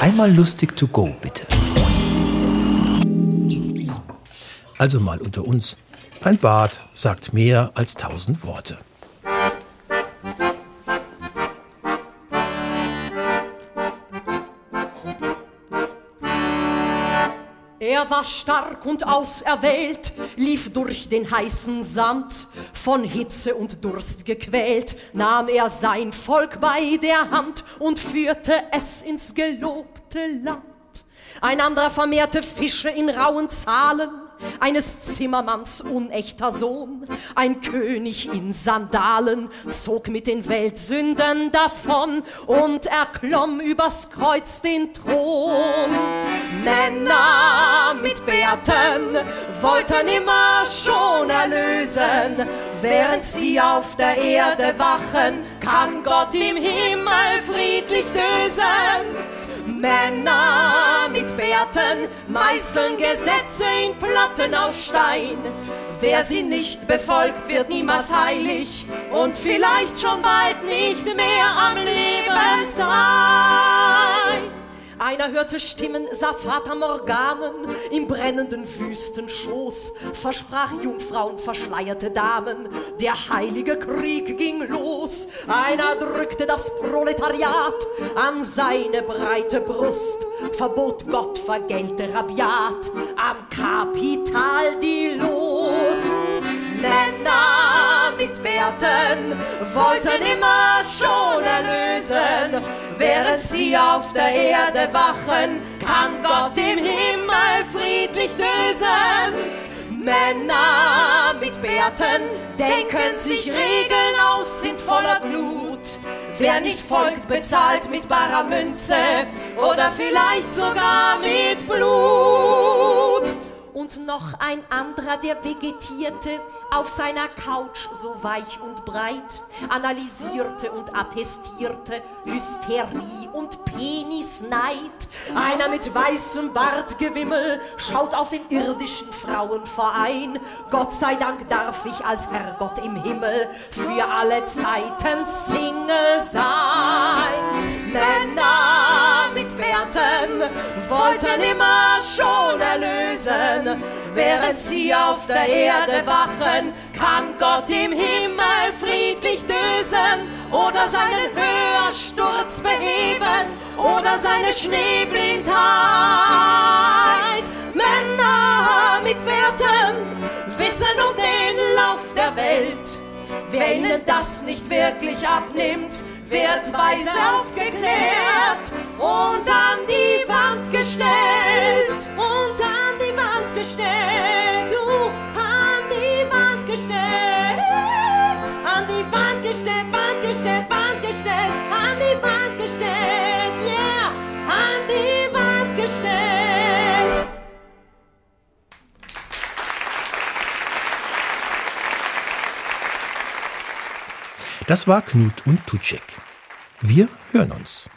Einmal lustig to go, bitte. Also mal unter uns. Ein Bad sagt mehr als tausend Worte. Er war stark und auserwählt, lief durch den heißen Sand, von Hitze und Durst gequält, nahm er sein Volk bei der Hand und führte es ins gelobte Land. Ein anderer vermehrte Fische in rauen Zahlen, eines Zimmermanns unechter Sohn, ein König in Sandalen, zog mit den Weltsünden davon und erklomm übers Kreuz den Thron. Männer Bärten wollten immer schon erlösen, während sie auf der Erde wachen, kann Gott im Himmel friedlich dösen. Männer mit Bärten meißeln Gesetze in Platten aus Stein. Wer sie nicht befolgt, wird niemals heilig und vielleicht schon bald nicht mehr am Leben sein. Einer hörte Stimmen, sah Vater Morganen im brennenden Wüstenschoß, versprach Jungfrauen, verschleierte Damen, der heilige Krieg ging los. Einer drückte das Proletariat an seine breite Brust, verbot Gott vergellte rabiat am Kapital die Lust. Männer mit Bärten wollten immer schon erlösen, während sie auf der Erde wachen, kann Gott im Himmel friedlich dösen. Männer mit Bärten denken sich Regeln aus, sind voller Blut. Wer nicht folgt, bezahlt mit barer Münze oder vielleicht sogar mit Blut und noch ein anderer, der vegetierte auf seiner Couch so weich und breit, analysierte und attestierte Hysterie und Penisneid. Einer mit weißem Bartgewimmel schaut auf den irdischen Frauenverein. Gott sei Dank darf ich als Herrgott im Himmel für alle Zeiten Single sein. Männer mit Bärten wollten erlösen, während sie auf der Erde wachen, kann Gott im Himmel friedlich dösen oder seinen Hörsturz beheben oder seine Schneeblindheit. Männer mit Bärten wissen um den Lauf der Welt. Wer ihnen das nicht wirklich abnimmt, wird weise aufgeklärt gestellt, Wand gestellt, an die Wand gestellt, yeah, an die Wand gestellt. Das war Knut und Tutschek. Wir hören uns.